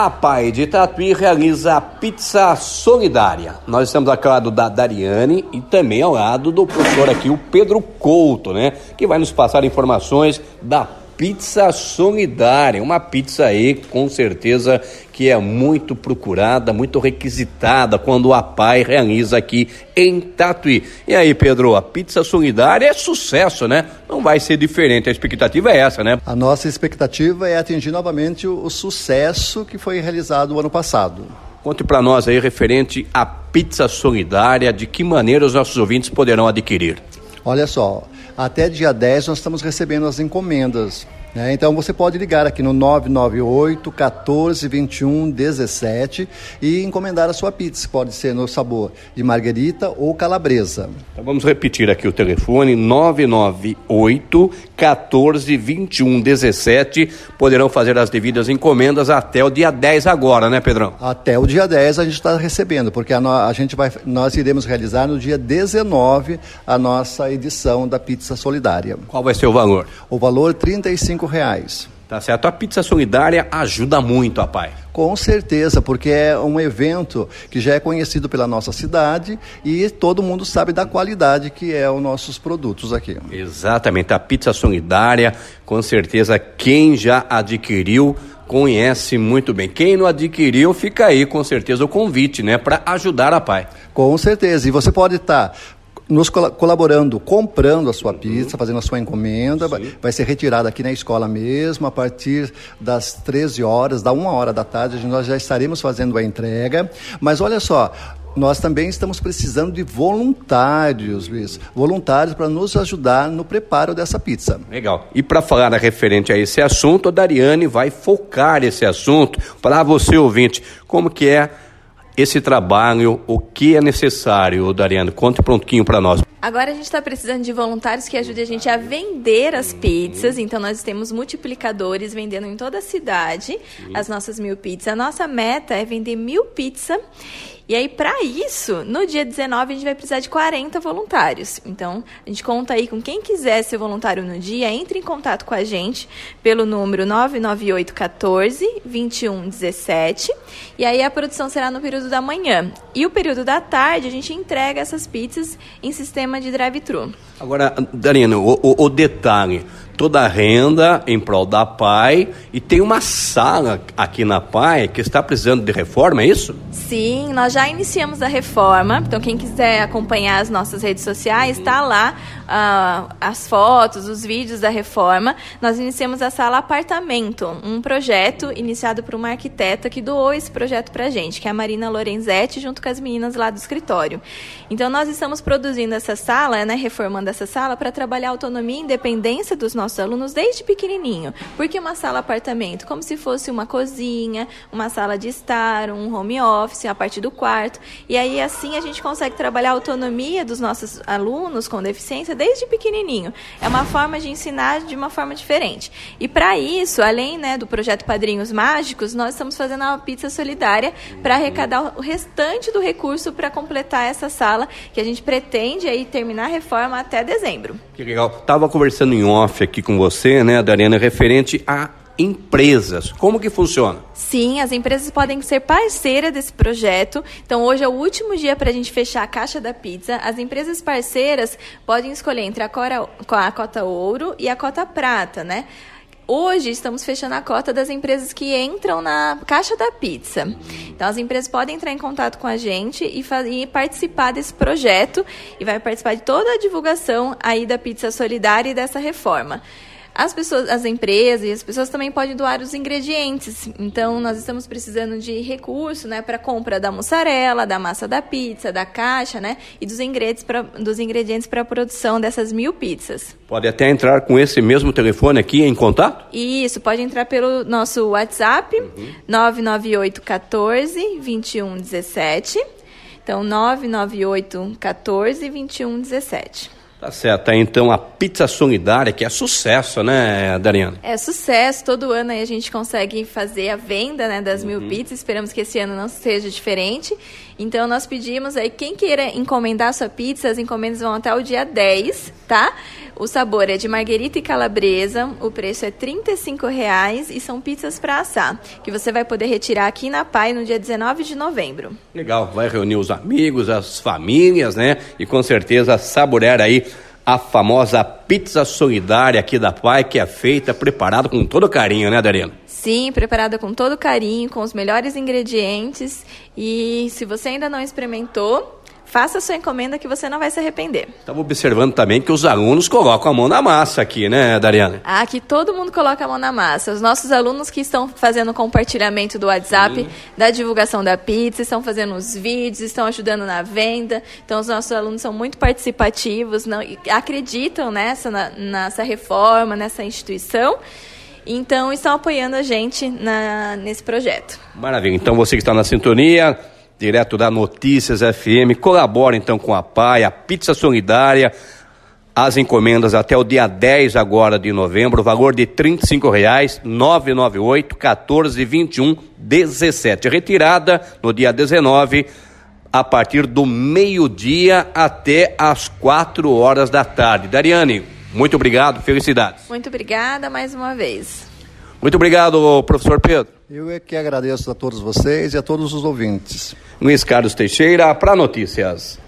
A Pai de Tatuí realiza a pizza solidária. Nós estamos ao lado da Dariane e também ao lado do professor aqui, o Pedro Couto, né? Que vai nos passar informações da pizza solidária. Uma pizza aí, com certeza, que é muito procurada, muito requisitada quando a PAI realiza aqui em Tatuí. E aí, Pedro, a pizza solidária é sucesso, né? Não vai ser diferente. A expectativa é essa, né? A nossa expectativa é atingir novamente o, o sucesso que foi realizado o ano passado. Conte para nós aí referente à pizza solidária, de que maneira os nossos ouvintes poderão adquirir. Olha só, até dia 10 nós estamos recebendo as encomendas. Né? Então você pode ligar aqui no 998 14 21 17 e encomendar a sua pizza. Pode ser no sabor de margarita ou calabresa. Então vamos repetir aqui o telefone 998 14 21 17. Poderão fazer as devidas encomendas até o dia 10 agora, né, Pedrão? Até o dia 10 a gente está recebendo, porque a, no, a, gente vai, nós iremos realizar no dia 19 a nossa edição da pizza solidária. Qual vai ser o valor? O valor 35 reais. Tá certo. A pizza solidária ajuda muito a pai. Com certeza, porque é um evento que já é conhecido pela nossa cidade e todo mundo sabe da qualidade que é os nossos produtos aqui. Exatamente. A pizza solidária, com certeza, quem já adquiriu conhece muito bem. Quem não adquiriu, fica aí com certeza o convite, né, para ajudar a pai. Com certeza. E você pode estar tá nos colaborando, comprando a sua pizza, fazendo a sua encomenda, vai, vai, ser retirada aqui na escola mesmo, a partir das 13 horas, da 1 hora da tarde, nós já estaremos fazendo a entrega. Mas olha só, nós também estamos precisando de voluntários, Luiz, voluntários para nos ajudar no preparo dessa pizza. Legal. E para falar referente a esse assunto, a Dariane vai focar esse assunto para você ouvinte, como que é esse trabalho, o que é necessário, Dariano? Conte prontinho para nós. Agora a gente está precisando de voluntários que ajudem a gente a vender as pizzas. Então nós temos multiplicadores vendendo em toda a cidade as nossas mil pizzas. A nossa meta é vender mil pizzas e aí, para isso, no dia 19, a gente vai precisar de 40 voluntários. Então, a gente conta aí com quem quiser ser voluntário no dia, entre em contato com a gente pelo número 998 14 21 17. E aí, a produção será no período da manhã. E o período da tarde, a gente entrega essas pizzas em sistema de drive-thru. Agora, Darina, o, o, o detalhe toda a renda em prol da PAI e tem uma sala aqui na PAI que está precisando de reforma, é isso? Sim, nós já iniciamos a reforma, então quem quiser acompanhar as nossas redes sociais, está lá uh, as fotos, os vídeos da reforma. Nós iniciamos a sala apartamento, um projeto iniciado por uma arquiteta que doou esse projeto para gente, que é a Marina Lorenzetti, junto com as meninas lá do escritório. Então nós estamos produzindo essa sala, né, reformando essa sala para trabalhar a autonomia e independência dos nossos nossos alunos desde pequenininho. Porque uma sala apartamento, como se fosse uma cozinha, uma sala de estar, um home office, a partir do quarto. E aí assim a gente consegue trabalhar a autonomia dos nossos alunos com deficiência desde pequenininho. É uma forma de ensinar de uma forma diferente. E para isso, além né, do projeto Padrinhos Mágicos, nós estamos fazendo uma pizza solidária para arrecadar o restante do recurso para completar essa sala que a gente pretende aí terminar a reforma até dezembro. Que legal. Tava conversando em off aqui com você, né, Dariana, referente a empresas. Como que funciona? Sim, as empresas podem ser parceiras desse projeto. Então, hoje é o último dia para a gente fechar a caixa da pizza. As empresas parceiras podem escolher entre a, cora, a cota ouro e a cota prata, né? Hoje estamos fechando a cota das empresas que entram na caixa da pizza. Então as empresas podem entrar em contato com a gente e, e, participar desse projeto e vai participar de toda a divulgação aí da pizza solidária e dessa reforma. As pessoas, as empresas e as pessoas também podem doar os ingredientes. Então, nós estamos precisando de recurso, né, para compra da mussarela, da massa da pizza, da caixa, né, e dos ingredientes para dos ingredientes para a produção dessas mil pizzas. Pode até entrar com esse mesmo telefone aqui em contato? Isso, pode entrar pelo nosso WhatsApp, uhum. 998 14 21 17. Então, 998 14 21 17. Tá certo. Então a pizza solidária, que é sucesso, né, Dariana? É sucesso. Todo ano aí a gente consegue fazer a venda né, das uhum. mil pizzas. Esperamos que esse ano não seja diferente. Então nós pedimos aí, quem queira encomendar sua pizza, as encomendas vão até o dia 10, tá? O sabor é de marguerita e calabresa, o preço é R$ 35,00 e são pizzas para assar, que você vai poder retirar aqui na PAI no dia 19 de novembro. Legal, vai reunir os amigos, as famílias, né? E com certeza saborear aí a famosa pizza solidária aqui da Pai, que é feita, preparada com todo carinho, né, Darina? Sim, preparada com todo carinho, com os melhores ingredientes. E se você ainda não experimentou, Faça sua encomenda que você não vai se arrepender. Estava observando também que os alunos colocam a mão na massa aqui, né, Dariana? Ah, que todo mundo coloca a mão na massa. Os nossos alunos que estão fazendo compartilhamento do WhatsApp, Sim. da divulgação da pizza, estão fazendo os vídeos, estão ajudando na venda. Então, os nossos alunos são muito participativos, não, acreditam nessa, na, nessa reforma, nessa instituição. Então, estão apoiando a gente na, nesse projeto. Maravilha. Então, você que está na sintonia, direto da Notícias FM. Colabora então com a PAI, a Pizza Solidária. As encomendas até o dia 10 agora de novembro, valor de R$ 35,00, 998 14 21 17. Retirada no dia 19, a partir do meio-dia até as 4 horas da tarde. Dariane, muito obrigado, felicidades. Muito obrigada mais uma vez. Muito obrigado, professor Pedro. Eu é que agradeço a todos vocês e a todos os ouvintes. Luiz Carlos Teixeira, para Notícias.